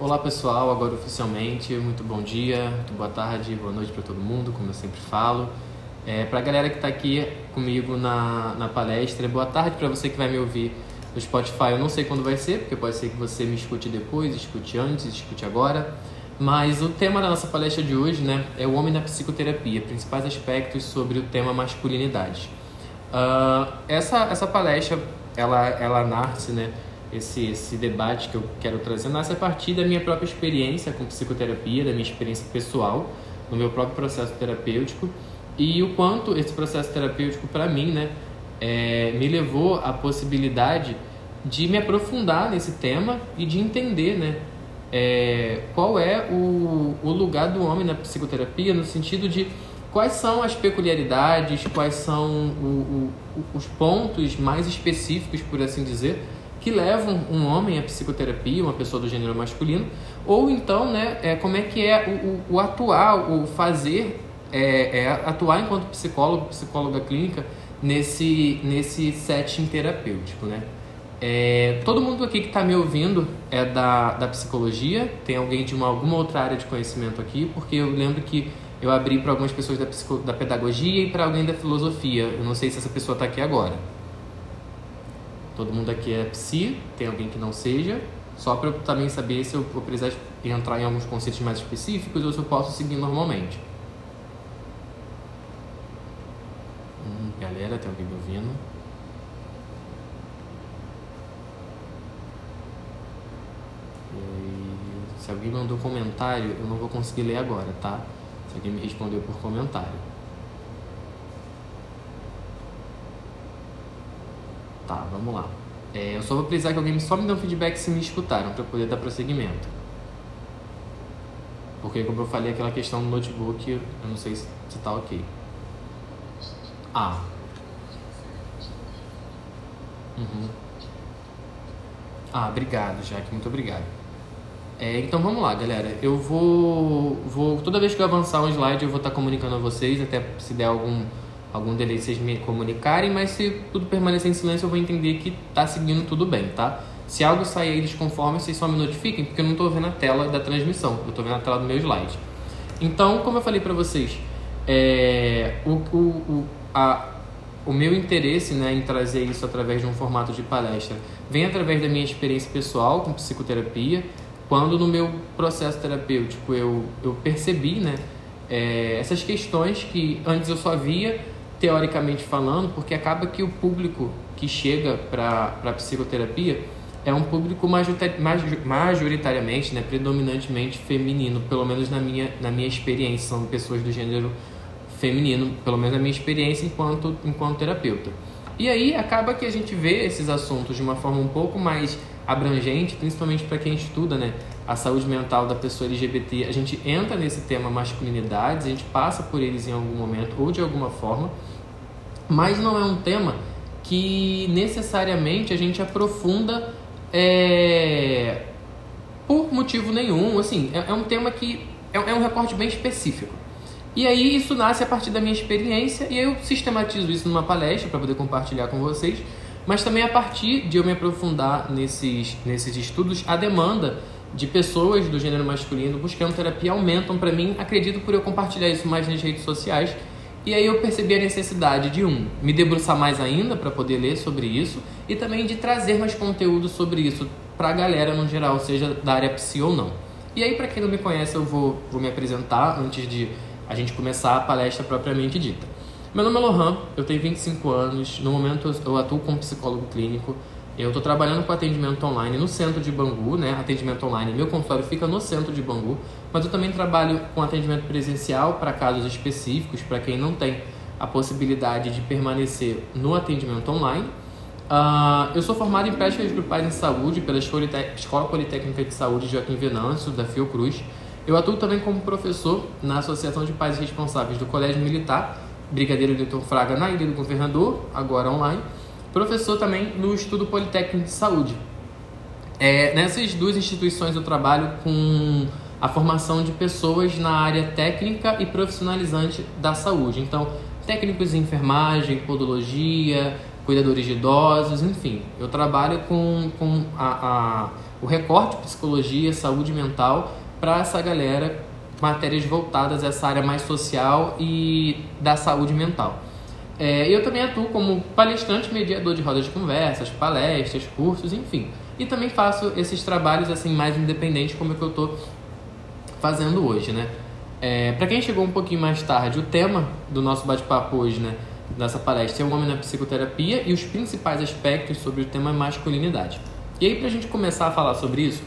Olá pessoal, agora oficialmente, muito bom dia, muito boa tarde, boa noite para todo mundo, como eu sempre falo. É, para a galera que está aqui comigo na, na palestra, boa tarde para você que vai me ouvir no Spotify. Eu não sei quando vai ser, porque pode ser que você me escute depois, escute antes, escute agora. Mas o tema da nossa palestra de hoje né, é o homem na psicoterapia, principais aspectos sobre o tema masculinidade. Uh, essa, essa palestra, ela, ela nasce, né, esse, esse debate que eu quero trazer nasce a partir da minha própria experiência com psicoterapia, da minha experiência pessoal, no meu próprio processo terapêutico e o quanto esse processo terapêutico para mim, né, é, me levou à possibilidade de me aprofundar nesse tema e de entender, né, é, qual é o, o lugar do homem na psicoterapia no sentido de quais são as peculiaridades, quais são o, o, os pontos mais específicos, por assim dizer, que levam um homem à psicoterapia, uma pessoa do gênero masculino, ou então, né, é, como é que é o, o, o atuar, o fazer, é, é, atuar enquanto psicólogo, psicóloga clínica nesse, nesse setting terapêutico, né? É, todo mundo aqui que está me ouvindo é da, da psicologia, tem alguém de uma, alguma outra área de conhecimento aqui, porque eu lembro que eu abri para algumas pessoas da, psico, da pedagogia e para alguém da filosofia. Eu não sei se essa pessoa está aqui agora. Todo mundo aqui é psi, tem alguém que não seja. Só para eu também saber se eu vou precisar entrar em alguns conceitos mais específicos ou se eu posso seguir normalmente. Hum, galera, tem alguém me ouvindo? Se alguém mandou comentário, eu não vou conseguir ler agora, tá? Se alguém me respondeu por comentário. Tá, vamos lá. É, eu só vou precisar que alguém só me dê um feedback se me escutaram para poder dar prosseguimento. Porque, como eu falei, aquela questão do notebook, eu não sei se, tá ok. Ah. Uhum. Ah, obrigado, Jaque, muito obrigado. É, então vamos lá, galera. Eu vou, vou. Toda vez que eu avançar um slide, eu vou estar comunicando a vocês, até se der algum algum delay vocês me comunicarem, mas se tudo permanecer em silêncio eu vou entender que tá seguindo tudo bem, tá? Se algo sair aí desconforme, vocês só me notifiquem, porque eu não estou vendo a tela da transmissão, eu estou vendo a tela do meu slide. Então, como eu falei para vocês, é, o, o, o, a, o meu interesse né, em trazer isso através de um formato de palestra vem através da minha experiência pessoal com psicoterapia, quando no meu processo terapêutico eu, eu percebi né, é, essas questões que antes eu só via teoricamente falando, porque acaba que o público que chega para a psicoterapia é um público majoritariamente, né, predominantemente feminino, pelo menos na minha, na minha experiência, são pessoas do gênero feminino, pelo menos na minha experiência enquanto, enquanto terapeuta. E aí acaba que a gente vê esses assuntos de uma forma um pouco mais abrangente, principalmente para quem estuda né, a saúde mental da pessoa LGBT. A gente entra nesse tema masculinidades, a gente passa por eles em algum momento ou de alguma forma, mas não é um tema que necessariamente a gente aprofunda é, por motivo nenhum. Assim, é, é um tema que é, é um recorte bem específico. E aí isso nasce a partir da minha experiência e eu sistematizo isso numa palestra para poder compartilhar com vocês, mas também a partir de eu me aprofundar nesses, nesses estudos, a demanda de pessoas do gênero masculino buscando terapia aumentam para mim, acredito por eu compartilhar isso mais nas redes sociais. E aí eu percebi a necessidade de um, me debruçar mais ainda para poder ler sobre isso e também de trazer mais conteúdo sobre isso para a galera no geral, seja da área psi ou não. E aí para quem não me conhece, eu vou, vou me apresentar antes de a gente começar a palestra propriamente dita. Meu nome é Lohan, eu tenho 25 anos, no momento eu atuo como psicólogo clínico. Eu estou trabalhando com atendimento online no centro de Bangu, né? Atendimento online, meu consultório fica no centro de Bangu, mas eu também trabalho com atendimento presencial para casos específicos, para quem não tem a possibilidade de permanecer no atendimento online. Uh, eu sou formado em práticas grupais em saúde pela Escola Politécnica de Saúde Joaquim Venâncio, da Fiocruz. Eu atuo também como professor na Associação de Pais Responsáveis do Colégio Militar, Brigadeiro Newton Fraga, na Ilha do Governador, agora online. Professor também no Estudo Politécnico de Saúde. É, nessas duas instituições eu trabalho com a formação de pessoas na área técnica e profissionalizante da saúde. Então, técnicos em enfermagem, podologia, cuidadores de idosos, enfim. Eu trabalho com, com a, a o recorte psicologia, saúde mental para essa galera, matérias voltadas a essa área mais social e da saúde mental. É, eu também atuo como palestrante, mediador de rodas de conversas, palestras, cursos, enfim. E também faço esses trabalhos assim mais independentes como é que eu estou fazendo hoje, né? É, para quem chegou um pouquinho mais tarde, o tema do nosso bate-papo hoje, né, nessa palestra é o homem na psicoterapia e os principais aspectos sobre o tema masculinidade. E aí, para a gente começar a falar sobre isso,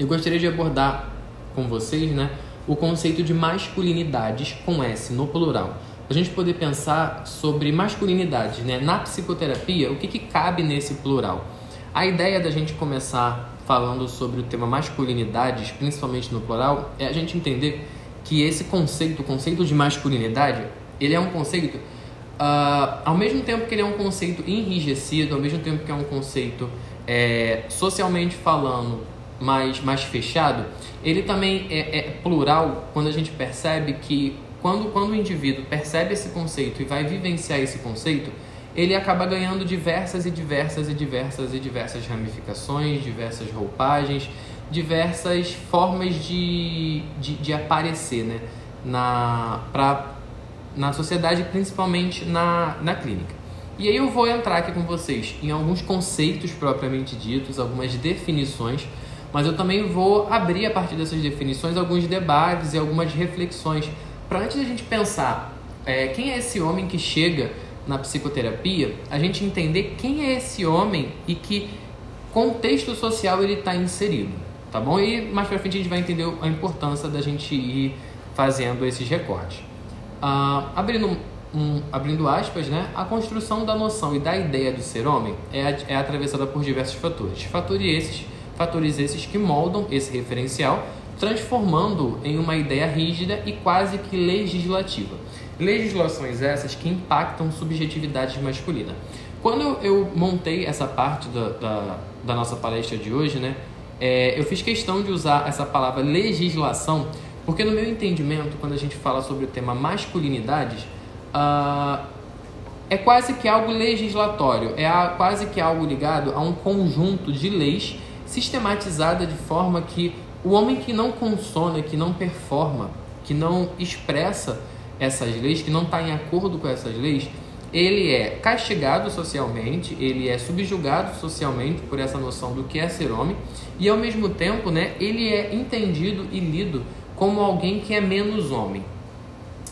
eu gostaria de abordar com vocês, né, o conceito de masculinidades com S no plural. A gente poder pensar sobre masculinidades, né, na psicoterapia, o que, que cabe nesse plural. A ideia da gente começar falando sobre o tema masculinidades, principalmente no plural, é a gente entender que esse conceito, o conceito de masculinidade, ele é um conceito, uh, ao mesmo tempo que ele é um conceito enrijecido, ao mesmo tempo que é um conceito é, socialmente falando mais, mais fechado, ele também é, é plural quando a gente percebe que quando, quando o indivíduo percebe esse conceito e vai vivenciar esse conceito, ele acaba ganhando diversas e diversas e diversas e diversas ramificações, diversas roupagens, diversas formas de, de, de aparecer né? na, pra, na sociedade, principalmente na, na clínica. E aí eu vou entrar aqui com vocês em alguns conceitos propriamente ditos, algumas definições, mas eu também vou abrir a partir dessas definições alguns debates e algumas reflexões para antes da gente pensar é, quem é esse homem que chega na psicoterapia, a gente entender quem é esse homem e que contexto social ele está inserido, tá bom? E mais para frente a gente vai entender a importância da gente ir fazendo esses recortes. Ah, abrindo, um, abrindo aspas, né? A construção da noção e da ideia do ser homem é, é atravessada por diversos fatores. Fatores esses, fatores esses que moldam esse referencial, transformando em uma ideia rígida e quase que legislativa. Legislações essas que impactam subjetividade masculina. Quando eu montei essa parte da, da, da nossa palestra de hoje, né, é, eu fiz questão de usar essa palavra legislação, porque no meu entendimento, quando a gente fala sobre o tema masculinidades, uh, é quase que algo legislatório, é a, quase que algo ligado a um conjunto de leis sistematizada de forma que o homem que não consona, que não performa, que não expressa essas leis, que não está em acordo com essas leis, ele é castigado socialmente, ele é subjugado socialmente por essa noção do que é ser homem, e ao mesmo tempo, né, ele é entendido e lido como alguém que é menos homem.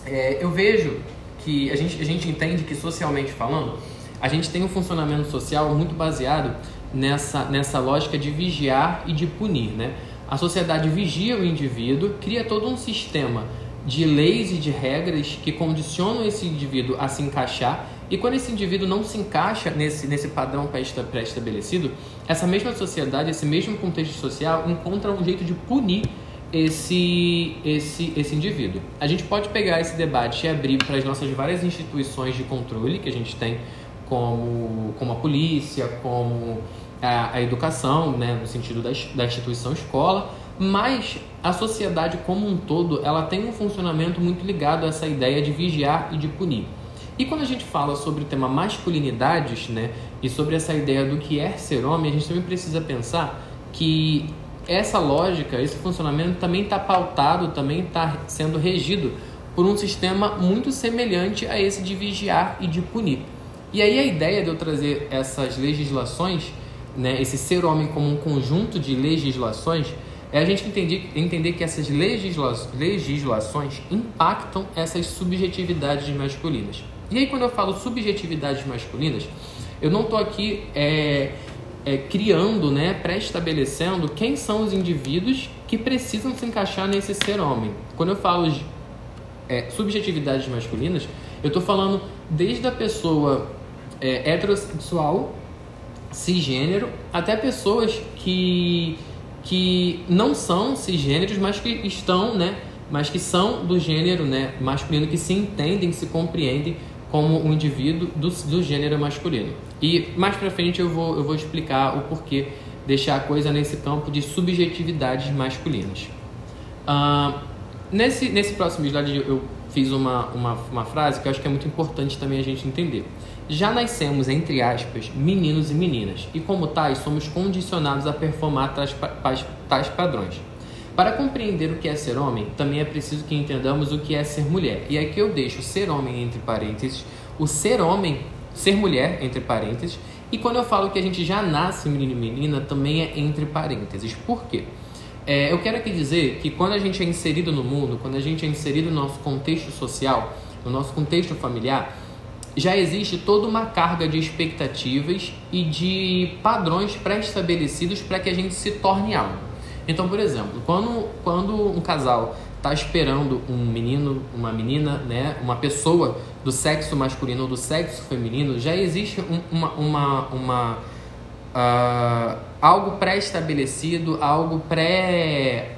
É, eu vejo que a gente, a gente entende que socialmente falando, a gente tem um funcionamento social muito baseado nessa, nessa lógica de vigiar e de punir, né? A sociedade vigia o indivíduo, cria todo um sistema de leis e de regras que condicionam esse indivíduo a se encaixar. E quando esse indivíduo não se encaixa nesse, nesse padrão pré-estabelecido, essa mesma sociedade, esse mesmo contexto social encontra um jeito de punir esse, esse, esse indivíduo. A gente pode pegar esse debate e abrir para as nossas várias instituições de controle que a gente tem, como, como a polícia, como a educação, né, no sentido da, da instituição escola, mas a sociedade como um todo ela tem um funcionamento muito ligado a essa ideia de vigiar e de punir. E quando a gente fala sobre o tema masculinidades, né, e sobre essa ideia do que é ser homem, a gente também precisa pensar que essa lógica, esse funcionamento também está pautado, também está sendo regido por um sistema muito semelhante a esse de vigiar e de punir. E aí a ideia de eu trazer essas legislações, né, esse ser homem como um conjunto de legislações, é a gente entender, entender que essas legisla, legislações impactam essas subjetividades masculinas. E aí, quando eu falo subjetividades masculinas, eu não estou aqui é, é, criando, né, pré-estabelecendo quem são os indivíduos que precisam se encaixar nesse ser homem. Quando eu falo de é, subjetividades masculinas, eu estou falando desde a pessoa é, heterossexual, cisgênero, até pessoas que que não são cisgêneros, mas que estão, né, mas que são do gênero, né, masculino, que se entendem, se compreendem como um indivíduo do, do gênero masculino. E mais para frente eu vou, eu vou explicar o porquê deixar a coisa nesse campo de subjetividades masculinas. Uh, nesse, nesse próximo slide eu fiz uma, uma, uma frase que eu acho que é muito importante também a gente entender. já nascemos, entre aspas, meninos e meninas, e como tais, somos condicionados a performar tais, tais padrões. Para compreender o que é ser homem, também é preciso que entendamos o que é ser mulher. E aqui eu deixo ser homem entre parênteses, o ser homem, ser mulher entre parênteses, e quando eu falo que a gente já nasce menino e menina, também é entre parênteses. Por quê? É, eu quero aqui dizer que quando a gente é inserido no mundo, quando a gente é inserido no nosso contexto social, no nosso contexto familiar, já existe toda uma carga de expectativas e de padrões pré-estabelecidos para que a gente se torne algo. Então, por exemplo, quando, quando um casal está esperando um menino, uma menina, né, uma pessoa do sexo masculino ou do sexo feminino, já existe um, uma, uma, uma uh, algo pré-estabelecido, algo pré,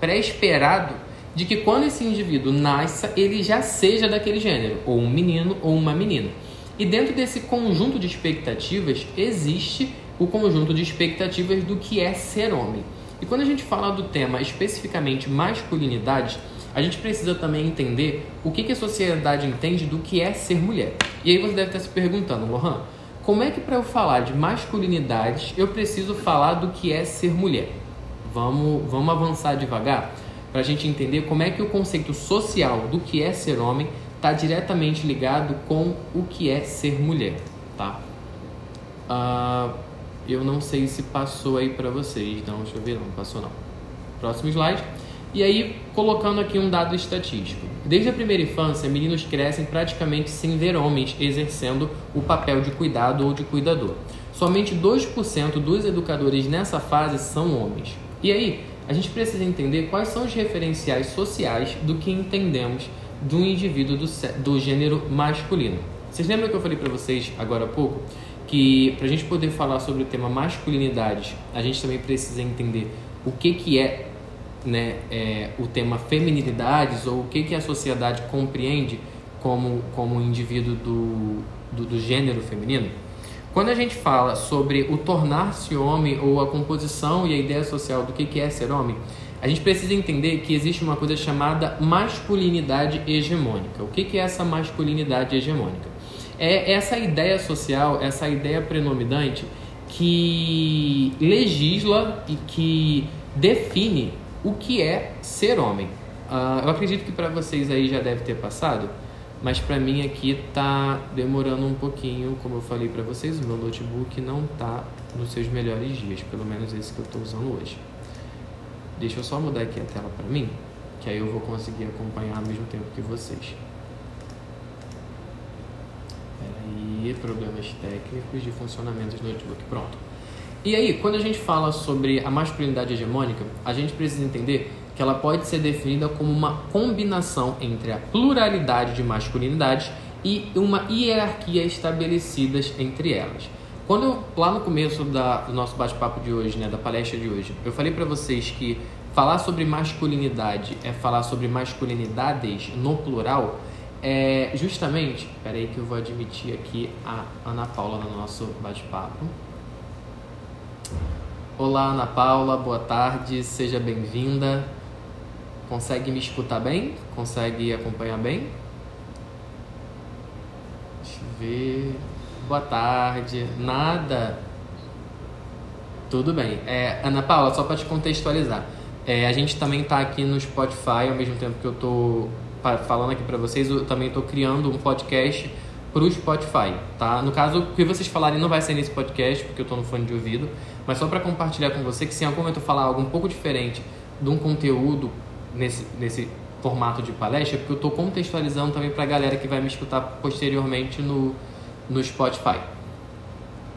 pré-esperado de que quando esse indivíduo nasça, ele já seja daquele gênero, ou um menino ou uma menina. E dentro desse conjunto de expectativas existe o conjunto de expectativas do que é ser homem. E quando a gente fala do tema especificamente masculinidade, a gente precisa também entender o que, que a sociedade entende do que é ser mulher. E aí você deve estar se perguntando, Lohan, como é que para eu falar de masculinidade eu preciso falar do que é ser mulher? Vamos, vamos avançar devagar? para a gente entender como é que o conceito social do que é ser homem está diretamente ligado com o que é ser mulher, tá? Uh, eu não sei se passou aí para vocês, não, deixa eu ver, não passou não. Próximo slide. E aí, colocando aqui um dado estatístico. Desde a primeira infância, meninos crescem praticamente sem ver homens exercendo o papel de cuidado ou de cuidador. Somente 2% dos educadores nessa fase são homens. E aí, a gente precisa entender quais são os referenciais sociais do que entendemos do indivíduo do, do gênero masculino. Vocês lembram que eu falei para vocês agora há pouco que para a gente poder falar sobre o tema masculinidade, a gente também precisa entender o que, que é, né, é, o tema feminilidades ou o que, que a sociedade compreende como, como indivíduo do, do, do gênero feminino? Quando a gente fala sobre o tornar-se homem ou a composição e a ideia social do que é ser homem, a gente precisa entender que existe uma coisa chamada masculinidade hegemônica. O que é essa masculinidade hegemônica? É essa ideia social, essa ideia predominante que legisla e que define o que é ser homem. Uh, eu acredito que para vocês aí já deve ter passado mas para mim aqui tá demorando um pouquinho, como eu falei para vocês, o meu notebook não tá nos seus melhores dias, pelo menos esse que eu estou usando hoje. Deixa eu só mudar aqui a tela para mim, que aí eu vou conseguir acompanhar ao mesmo tempo que vocês. Peraí, problemas técnicos de funcionamento do notebook. Pronto. E aí, quando a gente fala sobre a masculinidade hegemônica, a gente precisa entender que ela pode ser definida como uma combinação entre a pluralidade de masculinidades e uma hierarquia estabelecidas entre elas. Quando eu, lá no começo da, do nosso bate-papo de hoje, né, da palestra de hoje, eu falei para vocês que falar sobre masculinidade é falar sobre masculinidades no plural, é justamente, peraí que eu vou admitir aqui a Ana Paula no nosso bate-papo. Olá, Ana Paula, boa tarde, seja bem-vinda. Consegue me escutar bem? Consegue acompanhar bem? Deixa eu ver. Boa tarde. Nada. Tudo bem. É, Ana Paula, só para te contextualizar. É, a gente também está aqui no Spotify, ao mesmo tempo que eu estou falando aqui para vocês, eu também estou criando um podcast para o Spotify, tá? No caso, o que vocês falarem não vai ser nesse podcast, porque eu estou no fone de ouvido, mas só para compartilhar com você que se em algum momento eu falar algo um pouco diferente de um conteúdo nesse, nesse formato de palestra, porque eu estou contextualizando também para a galera que vai me escutar posteriormente no, no Spotify.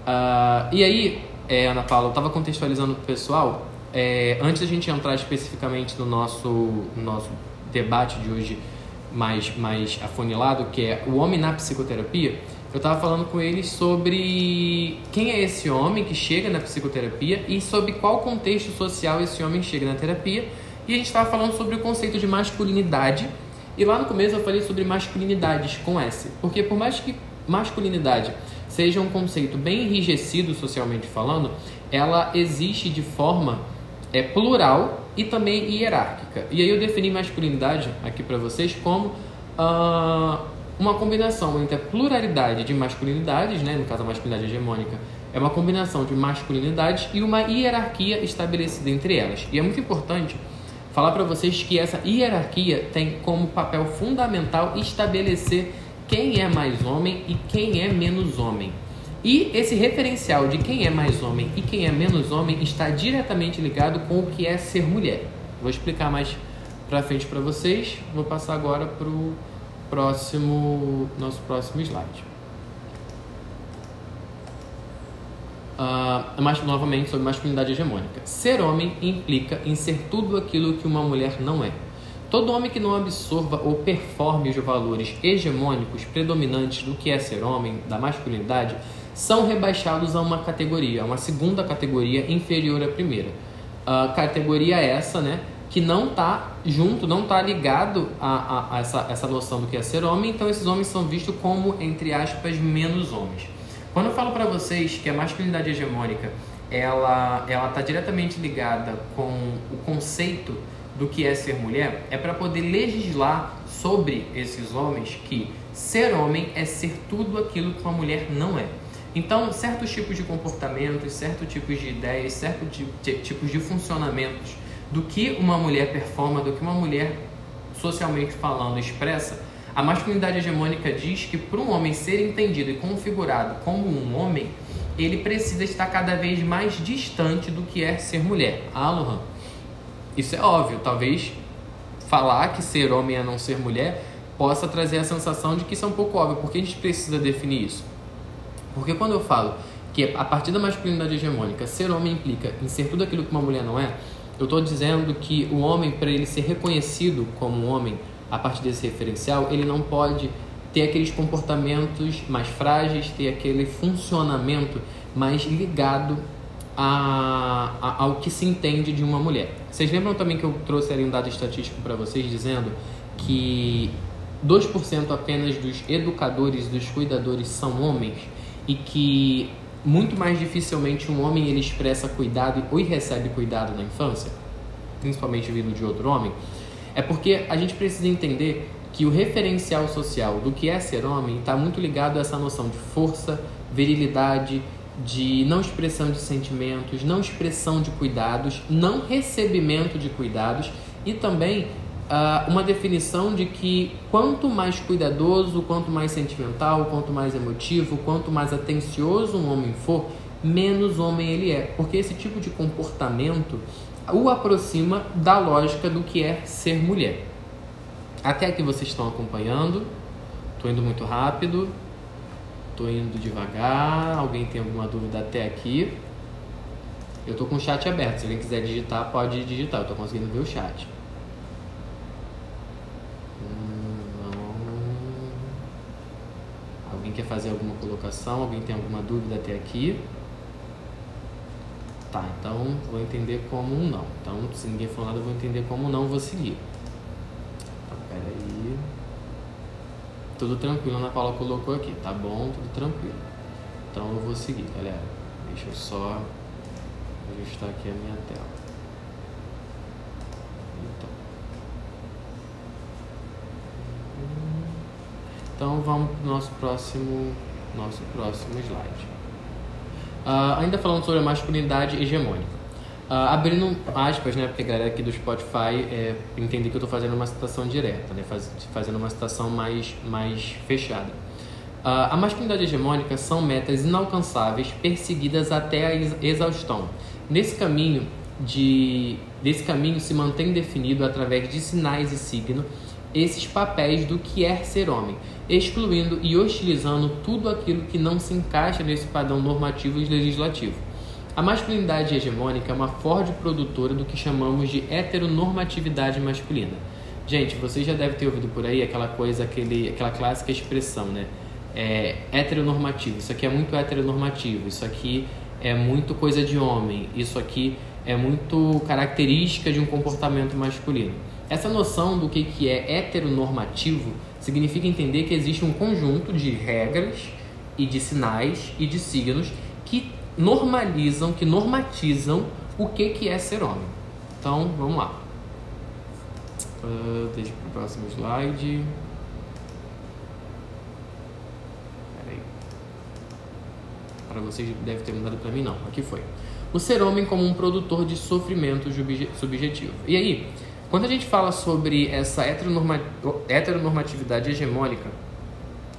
Uh, e aí, é, Ana Paula, eu estava contextualizando para o pessoal, é, antes da gente entrar especificamente no nosso, no nosso debate de hoje mais, mais afunilado, que é o homem na psicoterapia, eu estava falando com eles sobre quem é esse homem que chega na psicoterapia e sobre qual contexto social esse homem chega na terapia e a gente estava falando sobre o conceito de masculinidade. E lá no começo eu falei sobre masculinidades com S. Porque por mais que masculinidade seja um conceito bem enrijecido socialmente falando, ela existe de forma é, plural e também hierárquica. E aí eu defini masculinidade aqui para vocês como uh, uma combinação entre a pluralidade de masculinidades, né, no caso a masculinidade hegemônica, é uma combinação de masculinidades e uma hierarquia estabelecida entre elas. E é muito importante falar para vocês que essa hierarquia tem como papel fundamental estabelecer quem é mais homem e quem é menos homem. E esse referencial de quem é mais homem e quem é menos homem está diretamente ligado com o que é ser mulher. Vou explicar mais para frente para vocês. Vou passar agora para o próximo, nosso próximo slide. Uh, mais novamente sobre masculinidade hegemônica. Ser homem implica em ser tudo aquilo que uma mulher não é. Todo homem que não absorva ou performe os valores hegemônicos predominantes do que é ser homem, da masculinidade, são rebaixados a uma categoria, a uma segunda categoria inferior à primeira. Uh, categoria essa, né, que não está junto, não está ligado a, a, a, essa, essa noção do que é ser homem, então esses homens são vistos como, entre aspas, menos homens. Quando eu falo para vocês que a masculinidade hegemônica ela ela está diretamente ligada com o conceito do que é ser mulher, é para poder legislar sobre esses homens que ser homem é ser tudo aquilo que uma mulher não é. Então, certos tipos de comportamentos, certos tipos de ideias, certos tipos de funcionamentos do que uma mulher performa, do que uma mulher socialmente falando expressa, a masculinidade hegemônica diz que para um homem ser entendido e configurado como um homem, ele precisa estar cada vez mais distante do que é ser mulher. Ah, Lohan, isso é óbvio. Talvez falar que ser homem é não ser mulher possa trazer a sensação de que isso é um pouco óbvio. Por que a gente precisa definir isso? Porque quando eu falo que a partir da masculinidade hegemônica, ser homem implica em ser tudo aquilo que uma mulher não é, eu estou dizendo que o homem, para ele ser reconhecido como homem, a partir desse referencial, ele não pode ter aqueles comportamentos mais frágeis, ter aquele funcionamento mais ligado a, a, ao que se entende de uma mulher. Vocês lembram também que eu trouxe ali um dado estatístico para vocês dizendo que 2% apenas dos educadores, dos cuidadores são homens e que muito mais dificilmente um homem ele expressa cuidado ou recebe cuidado na infância, principalmente vindo de outro homem, é porque a gente precisa entender que o referencial social do que é ser homem está muito ligado a essa noção de força, virilidade, de não expressão de sentimentos, não expressão de cuidados, não recebimento de cuidados e também uh, uma definição de que quanto mais cuidadoso, quanto mais sentimental, quanto mais emotivo, quanto mais atencioso um homem for, menos homem ele é. Porque esse tipo de comportamento o aproxima da lógica do que é ser mulher. Até aqui vocês estão acompanhando. Estou indo muito rápido. Estou indo devagar. Alguém tem alguma dúvida até aqui? Eu estou com o chat aberto. Se alguém quiser digitar, pode digitar. Eu estou conseguindo ver o chat. Alguém quer fazer alguma colocação? Alguém tem alguma dúvida até aqui? Tá, então vou entender como um não. Então, se ninguém falar nada, eu vou entender como um não, vou seguir. Tá, peraí. Tudo tranquilo, Ana Paula colocou aqui. Tá bom, tudo tranquilo. Então eu vou seguir, galera. Deixa eu só ajustar aqui a minha tela. Então vamos para o nosso próximo, nosso próximo slide. Uh, ainda falando sobre a masculinidade hegemônica. Uh, abrindo aspas, né, porque a galera aqui do Spotify é, que eu estou fazendo uma citação direta, né, faz, fazendo uma citação mais, mais fechada. Uh, a masculinidade hegemônica são metas inalcançáveis, perseguidas até a exaustão. Nesse caminho, de, desse caminho se mantém definido através de sinais e signos esses papéis do que é ser homem, excluindo e hostilizando tudo aquilo que não se encaixa nesse padrão normativo e legislativo. A masculinidade hegemônica é uma forte produtora do que chamamos de heteronormatividade masculina. Gente, vocês já devem ter ouvido por aí aquela coisa, aquele, aquela clássica expressão, né? É, heteronormativo. Isso aqui é muito heteronormativo. Isso aqui é muito coisa de homem. Isso aqui é muito característica de um comportamento masculino. Essa noção do que, que é heteronormativo significa entender que existe um conjunto de regras e de sinais e de signos que normalizam, que normatizam o que, que é ser homem. Então, vamos lá. Uh, deixa para o próximo slide. Para vocês deve ter mudado para mim, não. Aqui foi. O ser homem como um produtor de sofrimento subjetivo. E aí, quando a gente fala sobre essa heteronormatividade hegemônica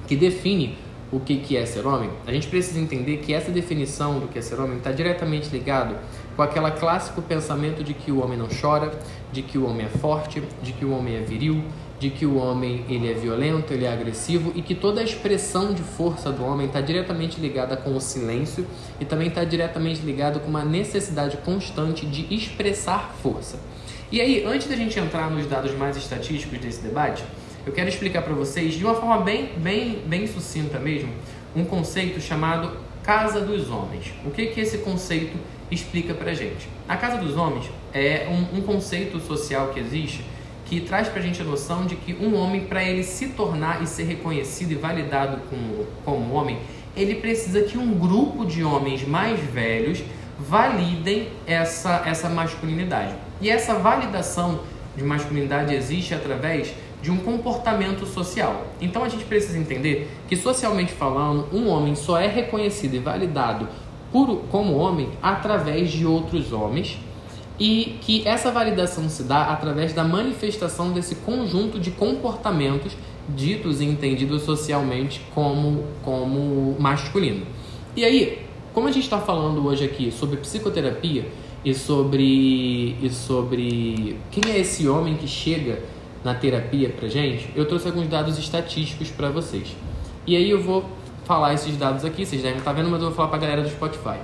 que define o que, que é ser homem, a gente precisa entender que essa definição do que é ser homem está diretamente ligado com aquele clássico pensamento de que o homem não chora, de que o homem é forte, de que o homem é viril, de que o homem ele é violento, ele é agressivo e que toda a expressão de força do homem está diretamente ligada com o silêncio e também está diretamente ligado com uma necessidade constante de expressar força. E aí, antes da gente entrar nos dados mais estatísticos desse debate, eu quero explicar para vocês de uma forma bem, bem, bem sucinta mesmo um conceito chamado Casa dos Homens. O que que esse conceito explica para gente? A Casa dos Homens é um, um conceito social que existe que traz para a gente a noção de que um homem, para ele se tornar e ser reconhecido e validado como, como homem, ele precisa que um grupo de homens mais velhos validem essa, essa masculinidade. E essa validação de masculinidade existe através de um comportamento social. Então a gente precisa entender que, socialmente falando, um homem só é reconhecido e validado por, como homem através de outros homens e que essa validação se dá através da manifestação desse conjunto de comportamentos ditos e entendidos socialmente como, como masculino. E aí, como a gente está falando hoje aqui sobre psicoterapia e sobre, e sobre quem é esse homem que chega na terapia pra gente, eu trouxe alguns dados estatísticos para vocês. E aí eu vou falar esses dados aqui, vocês devem estar tá vendo, mas eu vou falar para a galera do Spotify.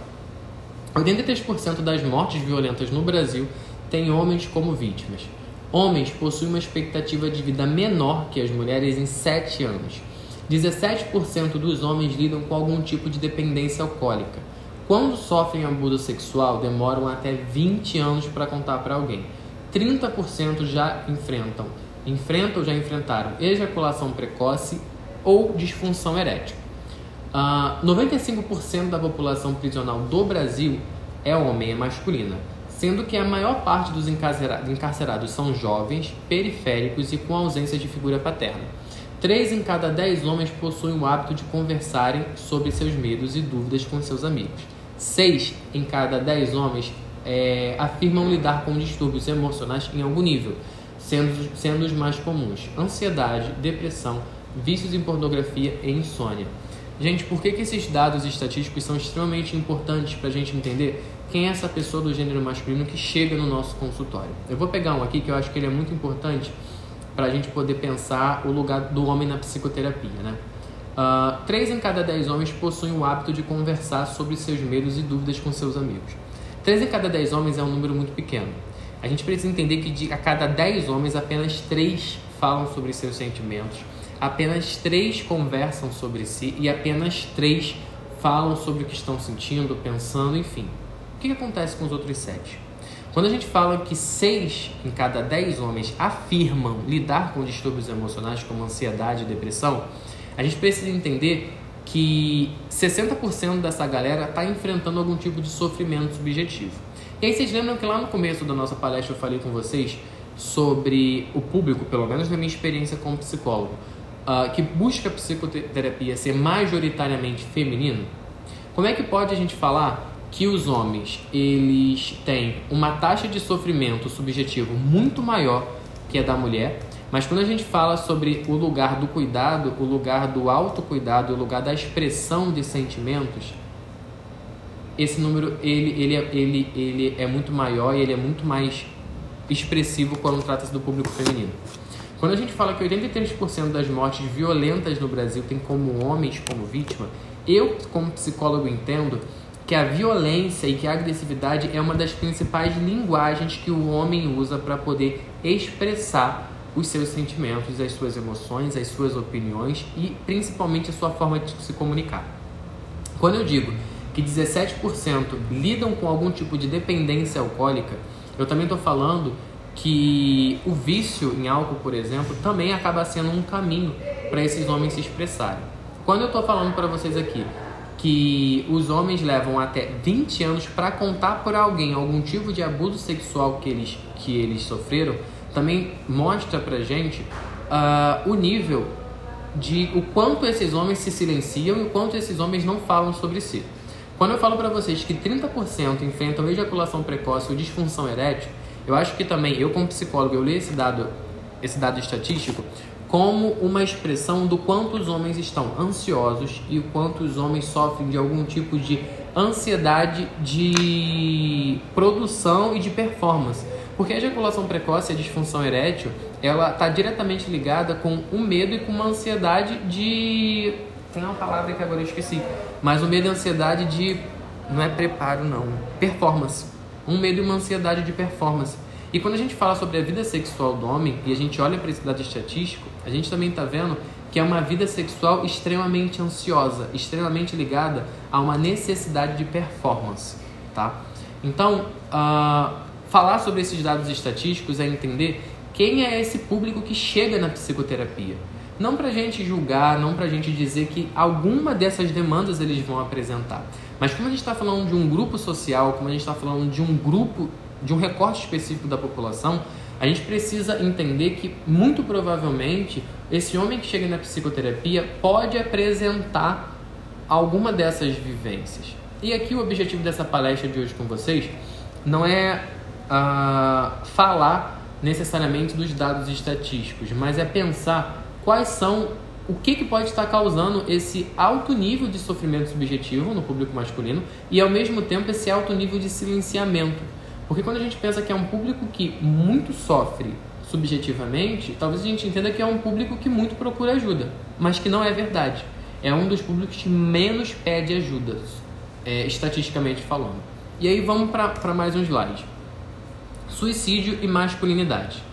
83% das mortes violentas no Brasil têm homens como vítimas. Homens possuem uma expectativa de vida menor que as mulheres em 7 anos. 17% dos homens lidam com algum tipo de dependência alcoólica. Quando sofrem abuso sexual, demoram até 20 anos para contar para alguém. 30% já enfrentam, enfrentam ou já enfrentaram ejaculação precoce ou disfunção erétil. Uh, ah, 95% da população prisional do Brasil é homem, é masculina, sendo que a maior parte dos encarcerados são jovens, periféricos e com ausência de figura paterna. Três em cada dez homens possuem o hábito de conversarem sobre seus medos e dúvidas com seus amigos. Seis em cada dez homens é, afirmam lidar com distúrbios emocionais em algum nível, sendo, sendo os mais comuns: ansiedade, depressão, vícios em pornografia e insônia. Gente, por que, que esses dados estatísticos são extremamente importantes para a gente entender quem é essa pessoa do gênero masculino que chega no nosso consultório? Eu vou pegar um aqui que eu acho que ele é muito importante para a gente poder pensar o lugar do homem na psicoterapia, né? Uh, três em cada dez homens possuem o hábito de conversar sobre seus medos e dúvidas com seus amigos. Três em cada dez homens é um número muito pequeno. A gente precisa entender que de a cada dez homens, apenas três falam sobre seus sentimentos apenas três conversam sobre si e apenas três falam sobre o que estão sentindo, pensando, enfim. O que, que acontece com os outros sete? Quando a gente fala que seis em cada dez homens afirmam lidar com distúrbios emocionais como ansiedade e depressão, a gente precisa entender que 60% dessa galera está enfrentando algum tipo de sofrimento subjetivo. E aí vocês lembram que lá no começo da nossa palestra eu falei com vocês sobre o público, pelo menos na minha experiência como psicólogo, uh, que busca psicoterapia ser majoritariamente feminino, como é que pode a gente falar que os homens eles têm uma taxa de sofrimento subjetivo muito maior que a da mulher, mas quando a gente fala sobre o lugar do cuidado, o lugar do autocuidado, o lugar da expressão de sentimentos, esse número ele, ele, ele, ele é muito maior e ele é muito mais expressivo quando trata-se do público feminino. Quando a gente fala que 83% das mortes violentas no Brasil tem como homens como vítima, eu, como psicólogo, entendo que a violência e que a agressividade é uma das principais linguagens que o homem usa para poder expressar os seus sentimentos, as suas emoções, as suas opiniões e principalmente a sua forma de se comunicar. Quando eu digo que 17% lidam com algum tipo de dependência alcoólica, eu também estou falando que o vício em álcool, por exemplo, também acaba sendo um caminho para esses homens se expressarem. Quando eu estou falando para vocês aqui que os homens levam até 20 anos para contar por alguém algum tipo de abuso sexual que eles, que eles sofreram, também mostra para gente uh, o nível de o quanto esses homens se silenciam e o quanto esses homens não falam sobre si. Quando eu falo para vocês que 30% enfrentam ejaculação precoce ou disfunção erétil, eu acho que também, eu como psicólogo, eu leio esse dado, esse dado estatístico como uma expressão do quanto os homens estão ansiosos e o quanto os homens sofrem de algum tipo de ansiedade de produção e de performance. Porque a ejaculação precoce a disfunção erétil, ela está diretamente ligada com o medo e com uma ansiedade de... Tem uma palavra que agora eu esqueci. Mas o medo e a ansiedade de... Não é preparo, não. Performance. Um medo e uma ansiedade de performance. E quando a gente fala sobre a vida sexual do homem e a gente olha para esse dado estatístico, a gente também está vendo que é uma vida sexual extremamente ansiosa, extremamente ligada a uma necessidade de performance, tá? Então, uh, falar sobre esses dados estatísticos é entender quem é esse público que chega na psicoterapia. Não para a gente julgar, não para a gente dizer que alguma dessas demandas eles vão apresentar. Mas como a gente está falando de um grupo social, como a gente está falando de um grupo, de um recorte específico da população, a gente precisa entender que, muito provavelmente, esse homem que chega na psicoterapia pode apresentar alguma dessas vivências. E aqui o objetivo dessa palestra de hoje com vocês não é falar necessariamente dos dados estatísticos, mas é pensar quais são o que, que pode estar causando esse alto nível de sofrimento subjetivo no público masculino e ao mesmo tempo esse alto nível de silenciamento. Porque quando a gente pensa que é um público que muito sofre subjetivamente, talvez a gente entenda que é um público que muito procura ajuda, mas que não é verdade. É um dos públicos que menos pede ajuda, é, estatisticamente falando. E aí vamos para mais um slide suicídio e masculinidade.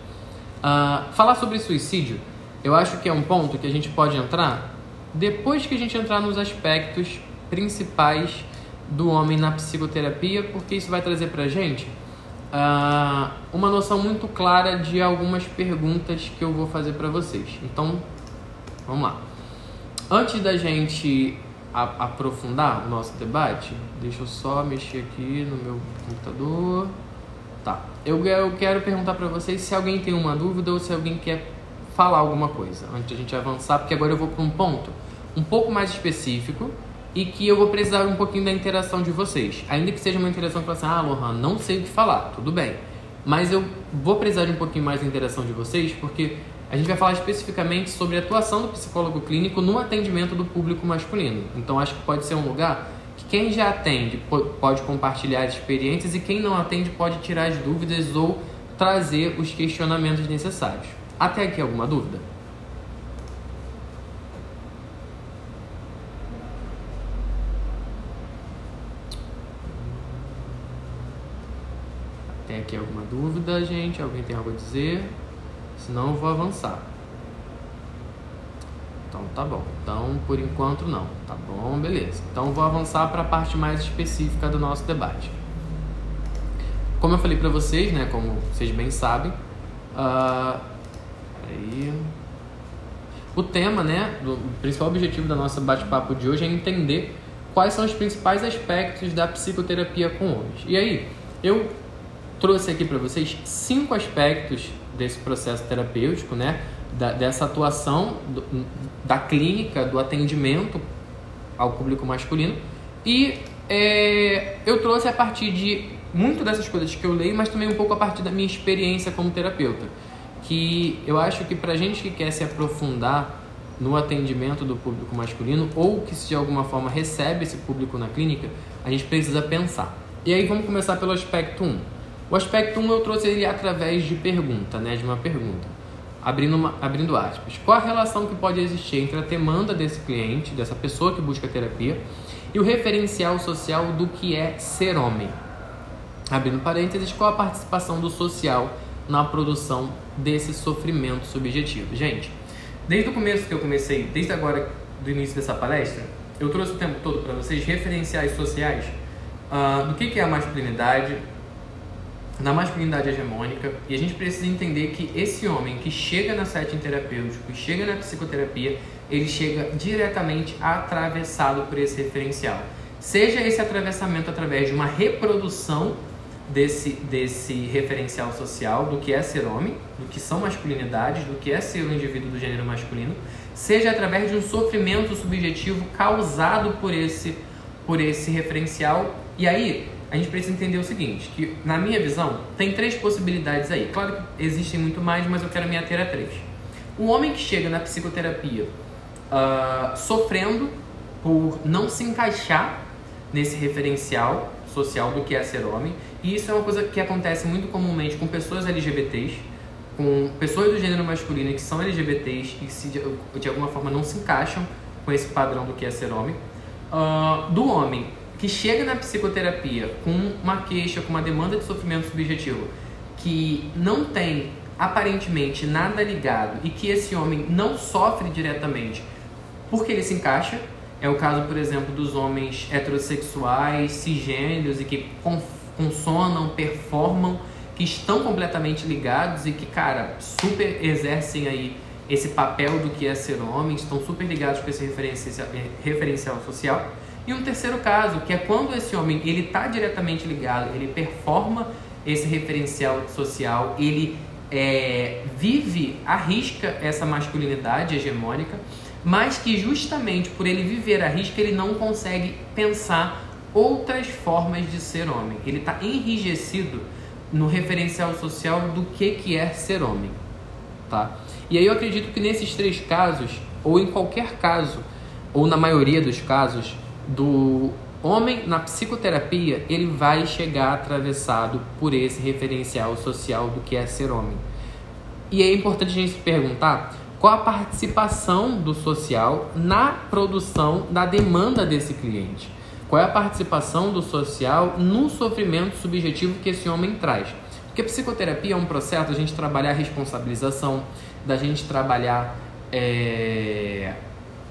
Uh, falar sobre suicídio, eu acho que é um ponto que a gente pode entrar depois que a gente entrar nos aspectos principais do homem na psicoterapia, porque isso vai trazer para gente uh, uma noção muito clara de algumas perguntas que eu vou fazer para vocês. Então, vamos lá. Antes da gente aprofundar o nosso debate, deixa eu só mexer aqui no meu computador. Tá. Eu, eu quero perguntar para vocês se alguém tem uma dúvida ou se alguém quer falar alguma coisa antes a gente avançar, porque agora eu vou para um ponto um pouco mais específico e que eu vou precisar um pouquinho da interação de vocês. Ainda que seja uma interação que fala assim, ah, Lohan, não sei o que falar, tudo bem. Mas eu vou precisar de um pouquinho mais da interação de vocês, porque a gente vai falar especificamente sobre a atuação do psicólogo clínico no atendimento do público masculino. Então acho que pode ser um lugar quem já atende pode compartilhar experiências e quem não atende pode tirar as dúvidas ou trazer os questionamentos necessários. Até aqui alguma dúvida? Tem aqui alguma dúvida, gente? Alguém tem algo a dizer? Senão eu vou avançar. Então tá bom. Então por enquanto não. Tá bom, beleza. Então vou avançar para a parte mais específica do nosso debate. Como eu falei para vocês, né, como vocês bem sabem, uh, aí, o tema, né, do, o principal objetivo da nossa bate-papo de hoje é entender quais são os principais aspectos da psicoterapia com homens. E aí, eu trouxe aqui para vocês cinco aspectos desse processo terapêutico, né, da, dessa atuação do, da clínica, do atendimento ao público masculino. E é, eu trouxe a partir de muito dessas coisas que eu leio, mas também um pouco a partir da minha experiência como terapeuta. Que eu acho que para gente que quer se aprofundar no atendimento do público masculino ou que de alguma forma recebe esse público na clínica, a gente precisa pensar. E aí vamos começar pelo aspecto 1. O aspecto 1 eu trouxe ele através de pergunta, né, de uma pergunta abrindo, uma, abrindo aspas, qual a relação que pode existir entre a demanda desse cliente, dessa pessoa que busca terapia, e o referencial social do que é ser homem? Abrindo parênteses, qual a participação do social na produção desse sofrimento subjetivo? Gente, desde o começo que eu comecei, desde agora do início dessa palestra, eu trouxe o tempo todo para vocês referenciais sociais uh, do que, que é a masculinidade, na masculinidade hegemônica e a gente precisa entender que esse homem que chega na setting terapêutico, que chega na psicoterapia, ele chega diretamente atravessado por esse referencial. Seja esse atravessamento através de uma reprodução desse, desse referencial social do que é ser homem, do que são masculinidades, do que é ser o indivíduo do gênero masculino, seja através de um sofrimento subjetivo causado por esse por esse referencial. E aí, a gente precisa entender o seguinte, que na minha visão, tem três possibilidades aí. Claro que existem muito mais, mas eu quero me ater a três. O homem que chega na psicoterapia uh, sofrendo por não se encaixar nesse referencial social do que é ser homem, e isso é uma coisa que acontece muito comumente com pessoas LGBTs, com pessoas do gênero masculino que são LGBTs e se de, de alguma forma não se encaixam com esse padrão do que é ser homem uh, do homem que chega na psicoterapia com uma queixa, com uma demanda de sofrimento subjetivo, que não tem aparentemente nada ligado e que esse homem não sofre diretamente porque ele se encaixa. É o caso, por exemplo, dos homens heterossexuais, cisgêneros e que consonam, performam, que estão completamente ligados e que, cara, super exercem aí esse papel do que é ser homem, estão super ligados com esse referencial, referencial social. E um terceiro caso, que é quando esse homem ele está diretamente ligado, ele performa esse referencial social, ele é, vive, arrisca essa masculinidade hegemônica, mas que justamente por ele viver a risca, ele não consegue pensar outras formas de ser homem. Ele está enrijecido no referencial social do que, que é ser homem. Tá? E aí eu acredito que nesses três casos, ou em qualquer caso, ou na maioria dos casos, do homem na psicoterapia, ele vai chegar atravessado por esse referencial social do que é ser homem. E é importante a gente se perguntar qual a participação do social na produção da demanda desse cliente. Qual é a participação do social no sofrimento subjetivo que esse homem traz. Porque psicoterapia é um processo da gente trabalhar responsabilização, da gente trabalhar é,